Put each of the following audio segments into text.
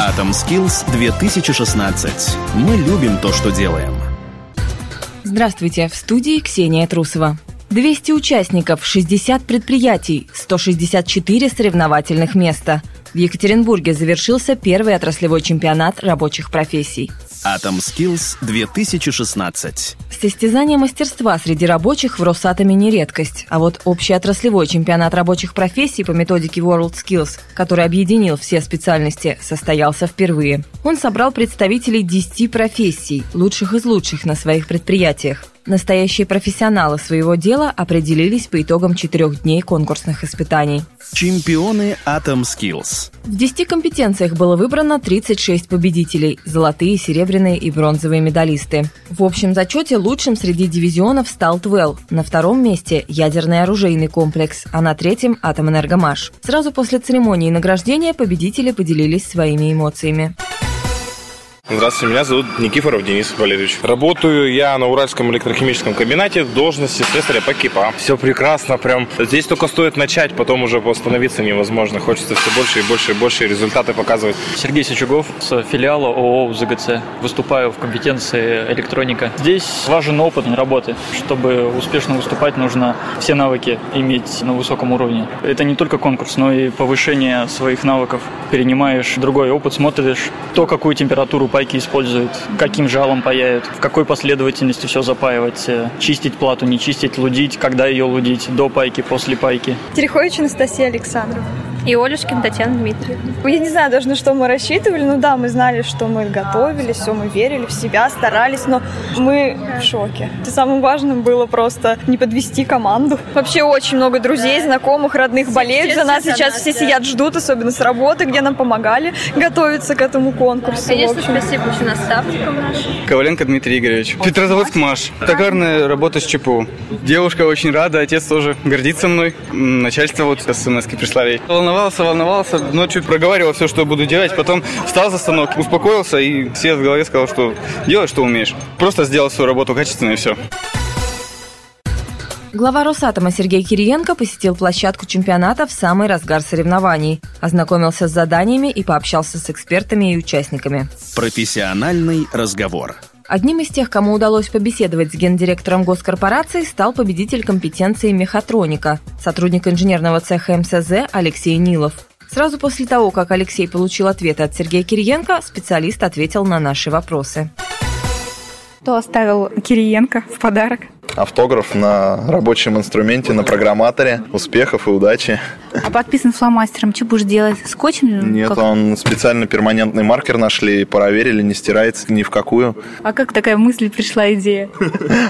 Atom Skills 2016. Мы любим то, что делаем. Здравствуйте, в студии Ксения Трусова. 200 участников, 60 предприятий, 164 соревновательных места. В Екатеринбурге завершился первый отраслевой чемпионат рабочих профессий. Atom Skills 2016. Состязание мастерства среди рабочих в Росатоме не редкость, а вот общеотраслевой чемпионат рабочих профессий по методике World Skills, который объединил все специальности, состоялся впервые. Он собрал представителей 10 профессий, лучших из лучших на своих предприятиях. Настоящие профессионалы своего дела определились по итогам четырех дней конкурсных испытаний. Чемпионы Atom Skills. В 10 компетенциях было выбрано 36 победителей – золотые, серебряные и бронзовые медалисты. В общем зачете лучшим среди дивизионов стал Твелл, на втором месте – ядерный оружейный комплекс, а на третьем – Атомэнергомаш. Сразу после церемонии награждения победители поделились своими эмоциями. Здравствуйте, меня зовут Никифоров Денис Валерьевич. Работаю я на Уральском электрохимическом комбинате в должности слесаря по КИПА. Все прекрасно, прям здесь только стоит начать, потом уже остановиться невозможно. Хочется все больше и больше и больше результаты показывать. Сергей Сичугов с филиала ООО ЗГЦ. Выступаю в компетенции электроника. Здесь важен опыт работы. Чтобы успешно выступать, нужно все навыки иметь на высоком уровне. Это не только конкурс, но и повышение своих навыков. Перенимаешь другой опыт, смотришь то, какую температуру пайки используют, каким жалом паяют, в какой последовательности все запаивать, э, чистить плату, не чистить, лудить, когда ее лудить, до пайки, после пайки. Терехович Анастасия Александровна. И Олюшкин Татьяна Дмитриевна. Я не знаю даже, на что мы рассчитывали. Ну да, мы знали, что мы готовились, все, мы верили в себя, старались, но мы в шоке. Самым важным было просто не подвести команду. Вообще очень много друзей, знакомых, родных болеют за нас. Сейчас все сидят, ждут, особенно с работы, где нам помогали готовиться к этому конкурсу. Конечно, спасибо очень наставникам нашим. Коваленко Дмитрий Игоревич. Петрозаводск Маш. Токарная работа с ЧПУ. Девушка очень рада, отец тоже гордится мной. Начальство вот смс прислали волновался, волновался, ночью проговаривал все, что буду делать, потом встал за станок, успокоился и все в голове сказал, что делай, что умеешь. Просто сделал свою работу качественно и все. Глава Росатома Сергей Кириенко посетил площадку чемпионата в самый разгар соревнований, ознакомился с заданиями и пообщался с экспертами и участниками. Профессиональный разговор. Одним из тех, кому удалось побеседовать с гендиректором госкорпорации, стал победитель компетенции мехатроника, сотрудник инженерного цеха МСЗ Алексей Нилов. Сразу после того, как Алексей получил ответы от Сергея Кириенко, специалист ответил на наши вопросы. Кто оставил Кириенко в подарок? Автограф на рабочем инструменте, на программаторе. Успехов и удачи. А подписан фломастером, что будешь делать? Скотчем? Нет, как? он специально перманентный маркер нашли, проверили, не стирается ни в какую. А как такая мысль пришла, идея?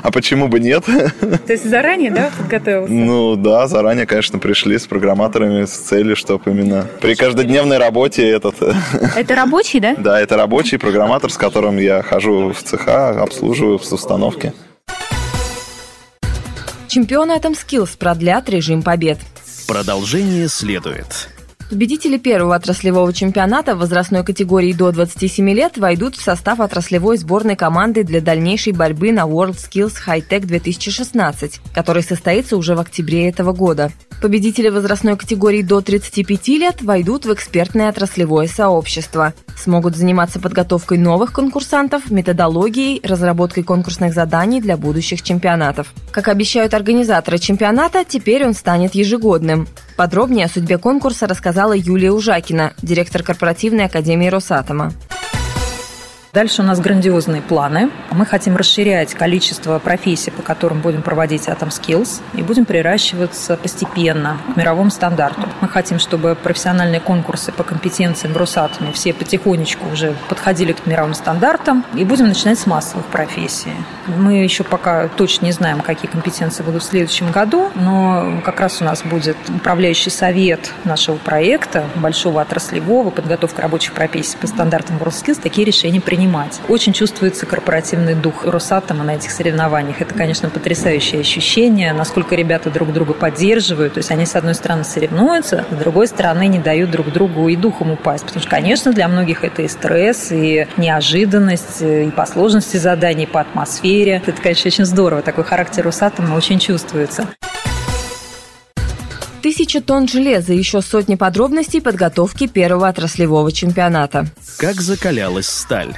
А почему бы нет? То есть заранее, да, подготовился? Ну да, заранее, конечно, пришли с программаторами с целью, чтобы именно при каждодневной работе этот... Это рабочий, да? Да, это рабочий программатор, с которым я хожу в цеха, обслуживаю в установке. Чемпионы Atom Skills продлят режим побед. Продолжение следует. Победители первого отраслевого чемпионата в возрастной категории до 27 лет войдут в состав отраслевой сборной команды для дальнейшей борьбы на World Skills High Tech 2016, который состоится уже в октябре этого года. Победители возрастной категории до 35 лет войдут в экспертное отраслевое сообщество. Смогут заниматься подготовкой новых конкурсантов, методологией, разработкой конкурсных заданий для будущих чемпионатов. Как обещают организаторы чемпионата, теперь он станет ежегодным. Подробнее о судьбе конкурса рассказала Юлия Ужакина, директор корпоративной академии Росатома. Дальше у нас грандиозные планы. Мы хотим расширять количество профессий, по которым будем проводить Atom Skills, и будем приращиваться постепенно к мировому стандарту. Мы хотим, чтобы профессиональные конкурсы по компетенциям Росатоме все потихонечку уже подходили к мировым стандартам, и будем начинать с массовых профессий. Мы еще пока точно не знаем, какие компетенции будут в следующем году, но как раз у нас будет управляющий совет нашего проекта, большого отраслевого, подготовка рабочих профессий по стандартам WorldSkills, такие решения принимать принимать. Очень чувствуется корпоративный дух Росатома на этих соревнованиях. Это, конечно, потрясающее ощущение, насколько ребята друг друга поддерживают. То есть они, с одной стороны, соревнуются, с другой стороны, не дают друг другу и духом упасть. Потому что, конечно, для многих это и стресс, и неожиданность, и по сложности заданий, и по атмосфере. Это, конечно, очень здорово. Такой характер Росатома очень чувствуется. Тысяча тонн железа и еще сотни подробностей подготовки первого отраслевого чемпионата. Как закалялась сталь?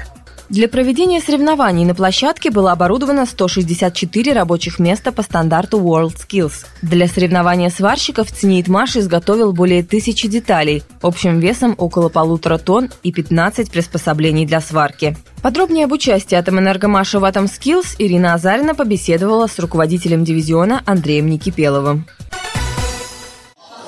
Для проведения соревнований на площадке было оборудовано 164 рабочих места по стандарту WorldSkills. Для соревнования сварщиков ЦНИИТМАШ изготовил более тысячи деталей, общим весом около полутора тонн и 15 приспособлений для сварки. Подробнее об участии Атомэнергомаша в AtomSkills Ирина Азарина побеседовала с руководителем дивизиона Андреем Никипеловым.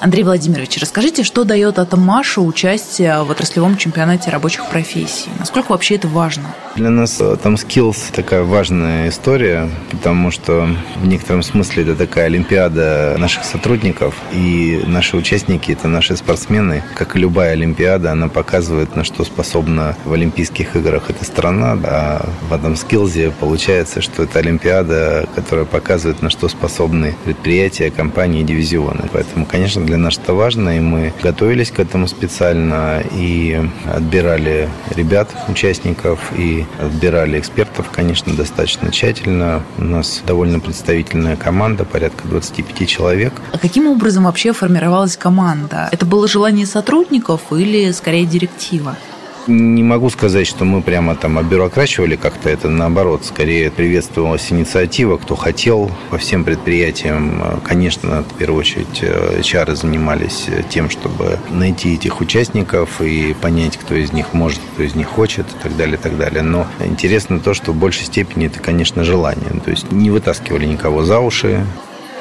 Андрей Владимирович, расскажите, что дает Атомашу участие в отраслевом чемпионате рабочих профессий? Насколько вообще это важно? Для нас там skills такая важная история, потому что в некотором смысле это такая олимпиада наших сотрудников, и наши участники – это наши спортсмены. Как и любая олимпиада, она показывает, на что способна в Олимпийских играх эта страна, а в этом скилзе получается, что это олимпиада, которая показывает, на что способны предприятия, компании, дивизионы. Поэтому, конечно, для нас это важно, и мы готовились к этому специально и отбирали ребят, участников, и отбирали экспертов, конечно, достаточно тщательно. У нас довольно представительная команда, порядка 25 человек. А каким образом вообще формировалась команда? Это было желание сотрудников или скорее директива? Не могу сказать, что мы прямо там обюрокрачивали как-то это, наоборот, скорее приветствовалась инициатива, кто хотел. По всем предприятиям, конечно, в первую очередь HR занимались тем, чтобы найти этих участников и понять, кто из них может, кто из них хочет и так далее, и так далее. Но интересно то, что в большей степени это, конечно, желание. То есть не вытаскивали никого за уши,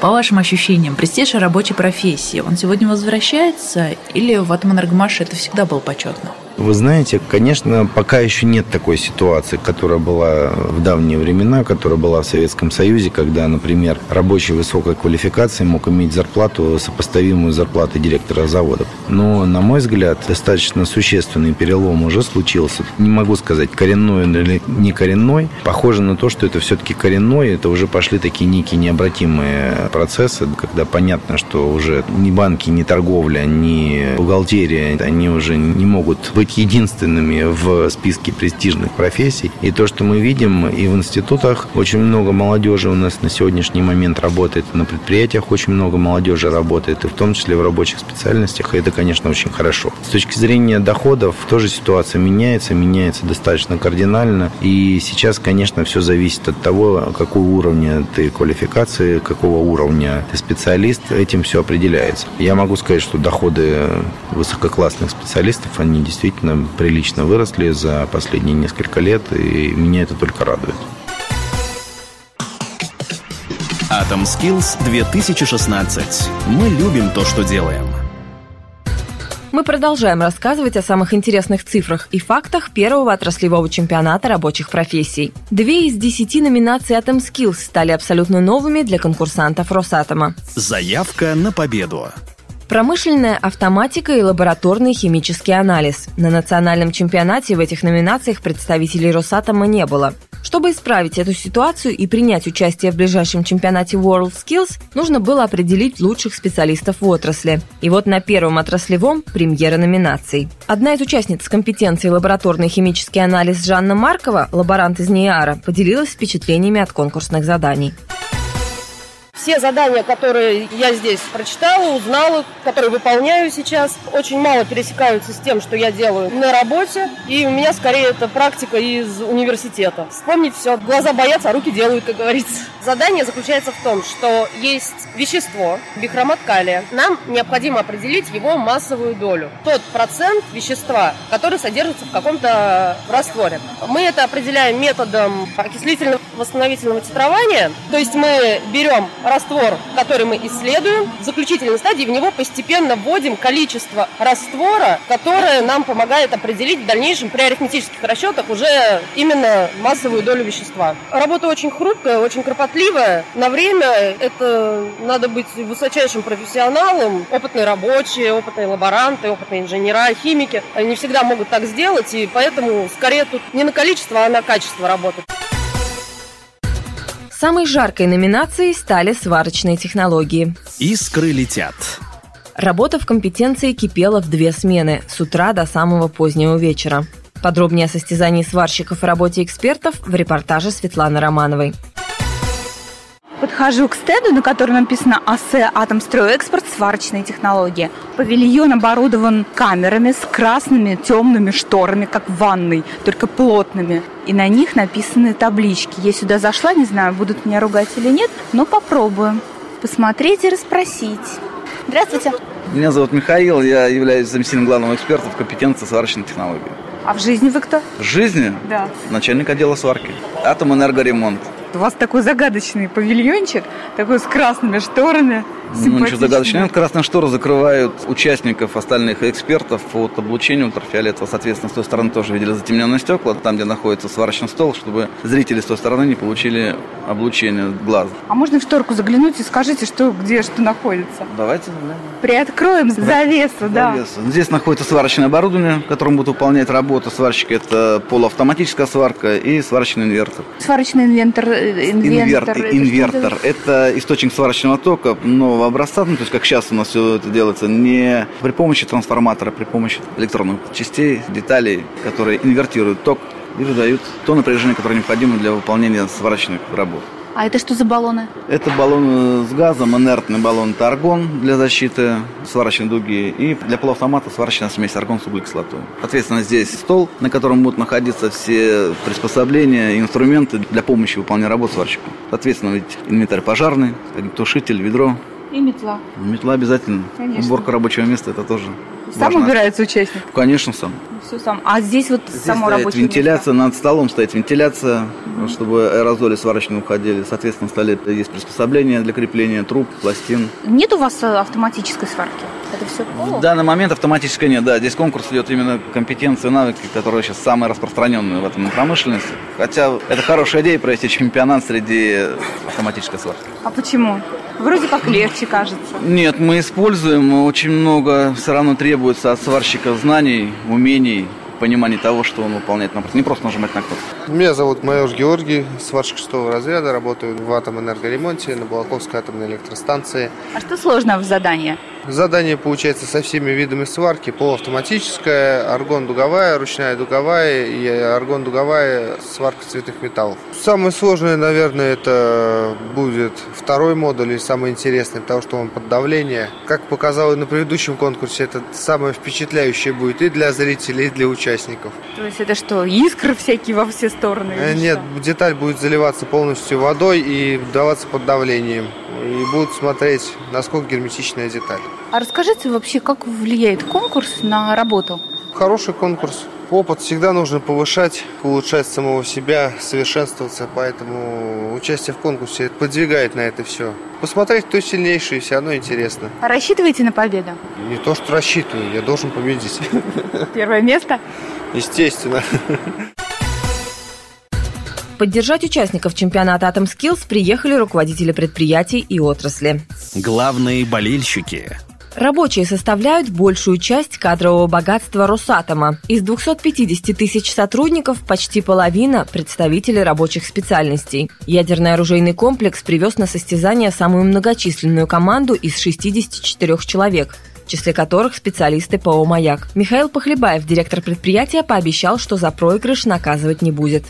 по вашим ощущениям, престиж рабочей профессии, он сегодня возвращается или в Атомэнергомаше это всегда было почетно? Вы знаете, конечно, пока еще нет такой ситуации, которая была в давние времена, которая была в Советском Союзе, когда, например, рабочий высокой квалификации мог иметь зарплату, сопоставимую с зарплатой директора завода. Но, на мой взгляд, достаточно существенный перелом уже случился. Не могу сказать, коренной или не коренной. Похоже на то, что это все-таки коренной. Это уже пошли такие некие необратимые процессы, когда понятно, что уже ни банки, ни торговля, ни бухгалтерия, они уже не могут быть быть единственными в списке престижных профессий. И то, что мы видим и в институтах, очень много молодежи у нас на сегодняшний момент работает, на предприятиях очень много молодежи работает, и в том числе в рабочих специальностях, и это, конечно, очень хорошо. С точки зрения доходов тоже ситуация меняется, меняется достаточно кардинально, и сейчас, конечно, все зависит от того, какого уровня ты квалификации, какого уровня ты специалист, этим все определяется. Я могу сказать, что доходы высококлассных специалистов, они действительно действительно прилично выросли за последние несколько лет, и меня это только радует. Atom Skills 2016. Мы любим то, что делаем. Мы продолжаем рассказывать о самых интересных цифрах и фактах первого отраслевого чемпионата рабочих профессий. Две из десяти номинаций Atom Skills стали абсолютно новыми для конкурсантов Росатома. Заявка на победу. Промышленная автоматика и лабораторный химический анализ. На национальном чемпионате в этих номинациях представителей Росатома не было. Чтобы исправить эту ситуацию и принять участие в ближайшем чемпионате WorldSkills, нужно было определить лучших специалистов в отрасли. И вот на первом отраслевом – премьера номинаций. Одна из участниц компетенции лабораторный химический анализ Жанна Маркова, лаборант из НИАРа, поделилась впечатлениями от конкурсных заданий. Все задания, которые я здесь прочитала, узнала, которые выполняю сейчас, очень мало пересекаются с тем, что я делаю на работе. И у меня скорее это практика из университета. Вспомнить все. Глаза боятся, а руки делают, как говорится. Задание заключается в том, что есть вещество, бихромат калия. Нам необходимо определить его массовую долю. Тот процент вещества, который содержится в каком-то растворе. Мы это определяем методом окислительно-восстановительного титрования. То есть мы берем раствор, который мы исследуем. В заключительной стадии в него постепенно вводим количество раствора, которое нам помогает определить в дальнейшем при арифметических расчетах уже именно массовую долю вещества. Работа очень хрупкая, очень кропотливая. На время это надо быть высочайшим профессионалом, опытные рабочие, опытные лаборанты, опытные инженера, химики. Они не всегда могут так сделать, и поэтому скорее тут не на количество, а на качество работать. Самой жаркой номинацией стали сварочные технологии. Искры летят. Работа в компетенции кипела в две смены, с утра до самого позднего вечера. Подробнее о состязании сварщиков и работе экспертов в репортаже Светланы Романовой. Подхожу к стенду, на котором написано АСЭ «Атомстройэкспорт. Сварочные технологии». Павильон оборудован камерами с красными темными шторами, как в ванной, только плотными. И на них написаны таблички. Я сюда зашла, не знаю, будут меня ругать или нет, но попробуем посмотреть и расспросить. Здравствуйте. Меня зовут Михаил, я являюсь заместителем главного эксперта в компетенции сварочной технологии. А в жизни вы кто? В жизни? Да. Начальник отдела сварки. Атом энергоремонт. У вас такой загадочный павильончик, такой с красными шторами. Ну, ничего загадочного. Красные шторы закрывают участников, остальных экспертов от облучения ультрафиолетового. Соответственно, с той стороны тоже видели затемненные стекла, там, где находится сварочный стол, чтобы зрители с той стороны не получили облучение глаза. А можно в шторку заглянуть и скажите, что, где что находится? Давайте. Да. Приоткроем завесу, да. Завесу. Здесь находится сварочное оборудование, которым будут выполнять работу сварщика. Это полуавтоматическая сварка и сварочный инвертор. Сварочный инвентор, э, инвентор. Инвертор. инвертор. Это источник сварочного тока нового образца, ну, то есть как сейчас у нас все это делается, не при помощи трансформатора, а при помощи электронных частей, деталей, которые инвертируют ток и выдают то напряжение, которое необходимо для выполнения сварочных работ. А это что за баллоны? Это баллоны с газом, инертный баллон это аргон для защиты сварочной дуги и для полуавтомата сварочная смесь аргон с углекислотой. Соответственно, здесь стол, на котором будут находиться все приспособления и инструменты для помощи выполнения работ сварщику. Соответственно, ведь инвентарь пожарный, тушитель, ведро, и метла. Метла обязательно. Конечно. Уборка рабочего места это тоже. Сам важно. убирается участник? Конечно, сам. Все сам. А здесь вот здесь само стоит рабочее вентиляция, место? над столом стоит вентиляция, mm-hmm. чтобы аэрозоли сварочные уходили. Соответственно, в столе есть приспособления для крепления труб, пластин. Нет у вас э, автоматической сварки? Это все В данный момент автоматической нет, да. Здесь конкурс идет именно компетенции, навыки, которые сейчас самые распространенные в этом промышленности. Хотя это хорошая идея провести чемпионат среди автоматической сварки. А почему? Вроде как легче, кажется. Нет, мы используем, очень много все равно требуется от сварщика знаний, умений, понимания того, что он выполняет. Не просто нажимать на кнопку. Меня зовут майор Георгий, сварщик шестого разряда, работаю в атомэнергоремонте на Балаковской атомной электростанции. А что сложно в задании? Задание получается со всеми видами сварки. Полуавтоматическая, аргон-дуговая, ручная дуговая и аргон-дуговая сварка цветных металлов. Самое сложное, наверное, это будет второй модуль и самый интересный, потому что он под давление. Как показал и на предыдущем конкурсе, это самое впечатляющее будет и для зрителей, и для участников. То есть это что, искры всякие во все стороны? Э, нет, деталь будет заливаться полностью водой и даваться под давлением. И будут смотреть, насколько герметичная деталь. А расскажите вообще, как влияет конкурс на работу? Хороший конкурс. Опыт всегда нужно повышать, улучшать самого себя, совершенствоваться, поэтому участие в конкурсе подвигает на это все. Посмотреть, кто сильнейший, все равно интересно. А рассчитываете на победу? Не то, что рассчитываю, я должен победить. Первое место? Естественно. Поддержать участников чемпионата Atom Skills приехали руководители предприятий и отрасли. Главные болельщики. Рабочие составляют большую часть кадрового богатства Росатома. Из 250 тысяч сотрудников почти половина – представители рабочих специальностей. Ядерный оружейный комплекс привез на состязание самую многочисленную команду из 64 человек – в числе которых специалисты ПО «Маяк». Михаил Похлебаев, директор предприятия, пообещал, что за проигрыш наказывать не будет.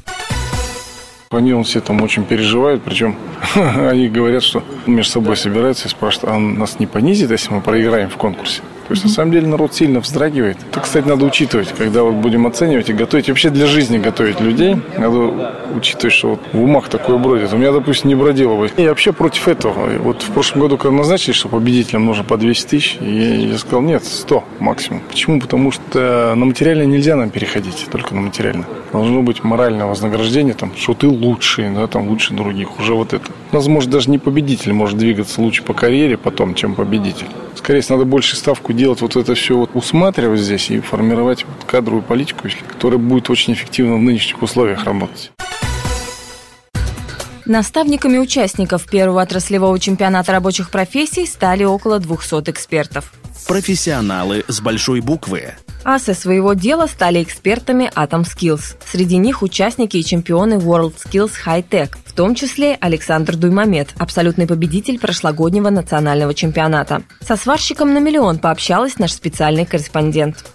Они он все там очень переживают, причем они говорят, что между собой собираются и спрашивают, а он нас не понизит, если мы проиграем в конкурсе? То есть, на самом деле, народ сильно вздрагивает. Это, кстати, надо учитывать, когда вот будем оценивать и готовить, вообще для жизни готовить людей, надо учитывать, что вот в умах такое бродит. У меня, допустим, не бродило бы. Я вообще против этого. Вот в прошлом году, когда назначили, что победителям нужно по 200 тысяч, я, я сказал, нет, 100 максимум. Почему? Потому что на материальное нельзя нам переходить, только на материальное. Должно быть моральное вознаграждение, там, что ты лучший, да, там, лучше других. Уже вот это. У нас, может, даже не победитель может двигаться лучше по карьере потом, чем победитель. Скорее надо больше ставку делать вот это все вот усматривать здесь и формировать вот кадровую политику, которая будет очень эффективно в нынешних условиях работать. Наставниками участников первого отраслевого чемпионата рабочих профессий стали около 200 экспертов. Профессионалы с большой буквы. Асы своего дела стали экспертами Atom Skills. Среди них участники и чемпионы World Skills High Tech, в том числе Александр Дуймамед, абсолютный победитель прошлогоднего национального чемпионата. Со сварщиком на миллион пообщалась наш специальный корреспондент.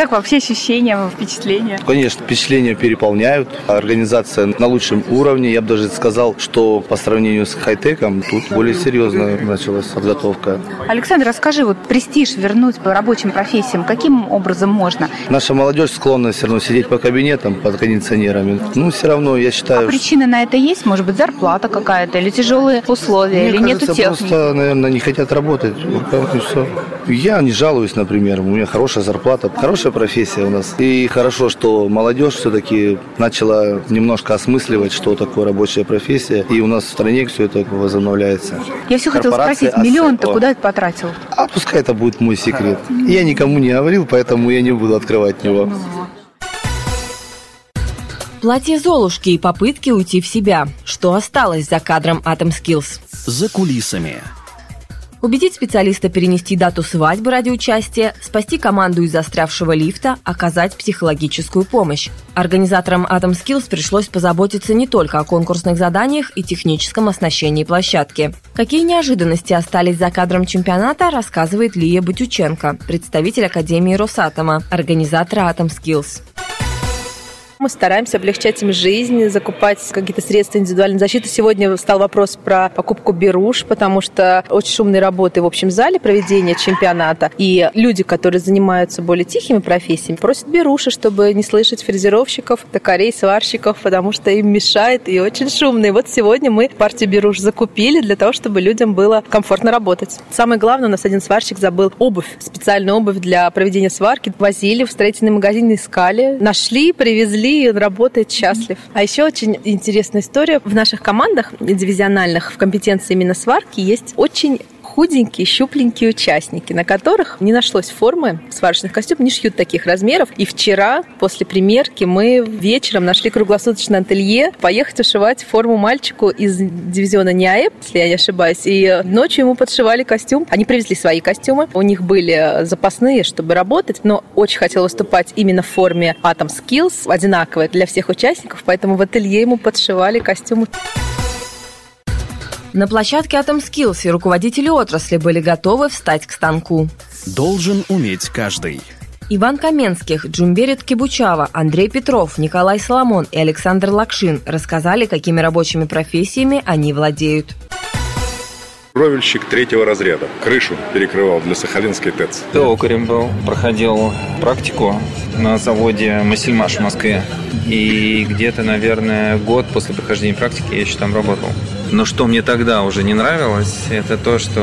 Как вообще ощущения, впечатления? Конечно, впечатления переполняют. Организация на лучшем уровне. Я бы даже сказал, что по сравнению с хай-теком тут более серьезно началась подготовка. Александр, расскажи, вот престиж вернуть по рабочим профессиям, каким образом можно? Наша молодежь склонна все равно сидеть по кабинетам под кондиционерами. Ну, все равно, я считаю... А причина на это есть? Может быть, зарплата какая-то или тяжелые условия, Мне или кажется, нету техники? просто, наверное, не хотят работать. Вот и все. Я не жалуюсь, например. У меня хорошая зарплата, хорошая профессия у нас. И хорошо, что молодежь все-таки начала немножко осмысливать, что такое рабочая профессия. И у нас в стране все это возобновляется. Я все хотела Корпорации спросить, миллион-то куда это потратил? А пускай это будет мой секрет. Я никому не говорил, поэтому я не буду открывать его. Платье Золушки и попытки уйти в себя. Что осталось за кадром Atom Skills? За кулисами. Убедить специалиста перенести дату свадьбы ради участия, спасти команду из застрявшего лифта, оказать психологическую помощь. Организаторам Atom Skills пришлось позаботиться не только о конкурсных заданиях и техническом оснащении площадки. Какие неожиданности остались за кадром чемпионата, рассказывает Лия Батюченко, представитель Академии Росатома, организатора Atom Skills. Мы стараемся облегчать им жизнь, закупать какие-то средства индивидуальной защиты. Сегодня стал вопрос про покупку беруш, потому что очень шумные работы в общем зале проведения чемпионата. И люди, которые занимаются более тихими профессиями, просят беруши, чтобы не слышать фрезеровщиков, токарей, сварщиков, потому что им мешает и очень шумно. И вот сегодня мы партию беруш закупили для того, чтобы людям было комфортно работать. Самое главное, у нас один сварщик забыл обувь, специальную обувь для проведения сварки. Возили в строительный магазин, искали, нашли, привезли, и работает счастлив. А еще очень интересная история. В наших командах дивизиональных в компетенции именно сварки есть очень худенькие, щупленькие участники, на которых не нашлось формы сварочных костюмов, не шьют таких размеров. И вчера, после примерки, мы вечером нашли круглосуточное ателье поехать ушивать форму мальчику из дивизиона НИАЭП, если я не ошибаюсь. И ночью ему подшивали костюм. Они привезли свои костюмы. У них были запасные, чтобы работать, но очень хотел выступать именно в форме Atom Skills, одинаковая для всех участников, поэтому в ателье ему подшивали костюмы. На площадке Atom Skills и руководители отрасли были готовы встать к станку. Должен уметь каждый. Иван Каменских, Джумберит Кибучава, Андрей Петров, Николай Соломон и Александр Лакшин рассказали, какими рабочими профессиями они владеют. Кровельщик третьего разряда. Крышу перекрывал для Сахалинской ТЭЦ. Токарем был. Проходил практику на заводе «Масельмаш» в Москве. И где-то, наверное, год после прохождения практики я еще там работал. Но что мне тогда уже не нравилось, это то, что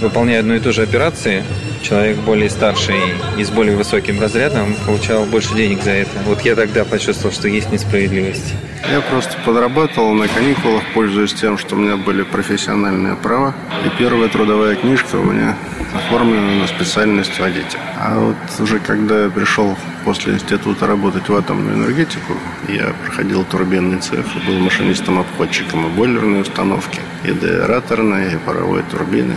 выполняя одну и ту же операции, человек более старший и с более высоким разрядом получал больше денег за это. Вот я тогда почувствовал, что есть несправедливость. Я просто подработал на каникулах, пользуясь тем, что у меня были профессиональные права. И первая трудовая книжка у меня оформлена на специальность водителя. А вот уже когда я пришел после института работать в атомную энергетику, я проходил турбинный цех был машинистом-обходчиком и бойлерной установки, и деаэраторной, и паровой турбины.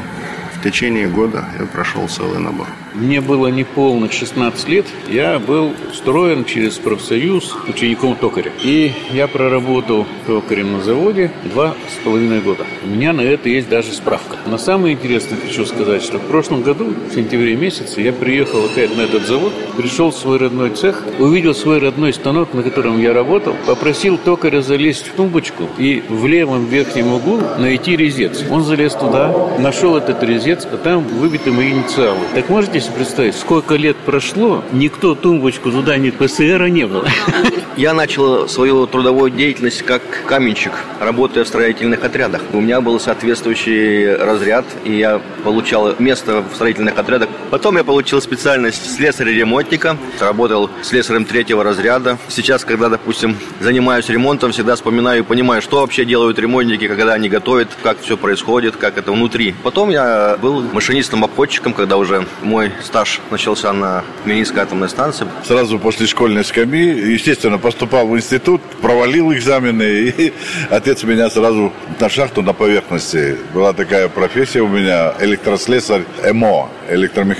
В течение года я прошел целый набор. Мне было не полных 16 лет. Я был устроен через профсоюз учеником токаря. И я проработал токарем на заводе два с половиной года. У меня на это есть даже справка. Но самое интересное хочу сказать, что в прошлом году, в сентябре месяце, я приехал опять на этот завод, пришел в свой родной цех, увидел свой родной станок, на котором я работал, попросил токаря залезть в тумбочку и в левом верхнем углу найти резец. Он залез туда, нашел этот резец, а там выбиты мои инициалы. Так можете себе представить, сколько лет прошло, никто тумбочку туда не ПСРа не было. Я начал свою трудовую деятельность как каменщик, работая в строительных отрядах. У меня был соответствующий разряд, и я получал место в строительных отрядах. Потом я получил специальность слесаря-ремонтника, работал слесарем третьего разряда. Сейчас, когда, допустим, занимаюсь ремонтом, всегда вспоминаю и понимаю, что вообще делают ремонтники, когда они готовят, как все происходит, как это внутри. Потом я был машинистом-обходчиком, когда уже мой стаж начался на Мининской атомной станции. Сразу после школьной скамьи, естественно, поступал в институт, провалил экзамены, и отец меня сразу на шахту на поверхности. Была такая профессия у меня, электрослесарь ЭМО,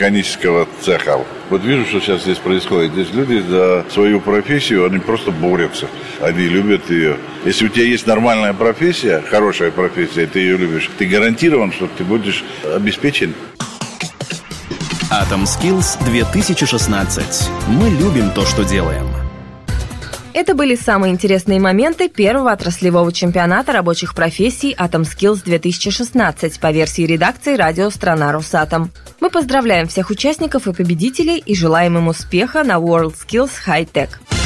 электромеханического цеха. Вот вижу, что сейчас здесь происходит. Здесь люди за свою профессию, они просто борются. Они любят ее. Если у тебя есть нормальная профессия, хорошая профессия, ты ее любишь, ты гарантирован, что ты будешь обеспечен. Atom Skills 2016. Мы любим то, что делаем. Это были самые интересные моменты первого отраслевого чемпионата рабочих профессий Atom Skills 2016 по версии редакции радио «Страна Росатом». Мы поздравляем всех участников и победителей и желаем им успеха на World Skills High Tech.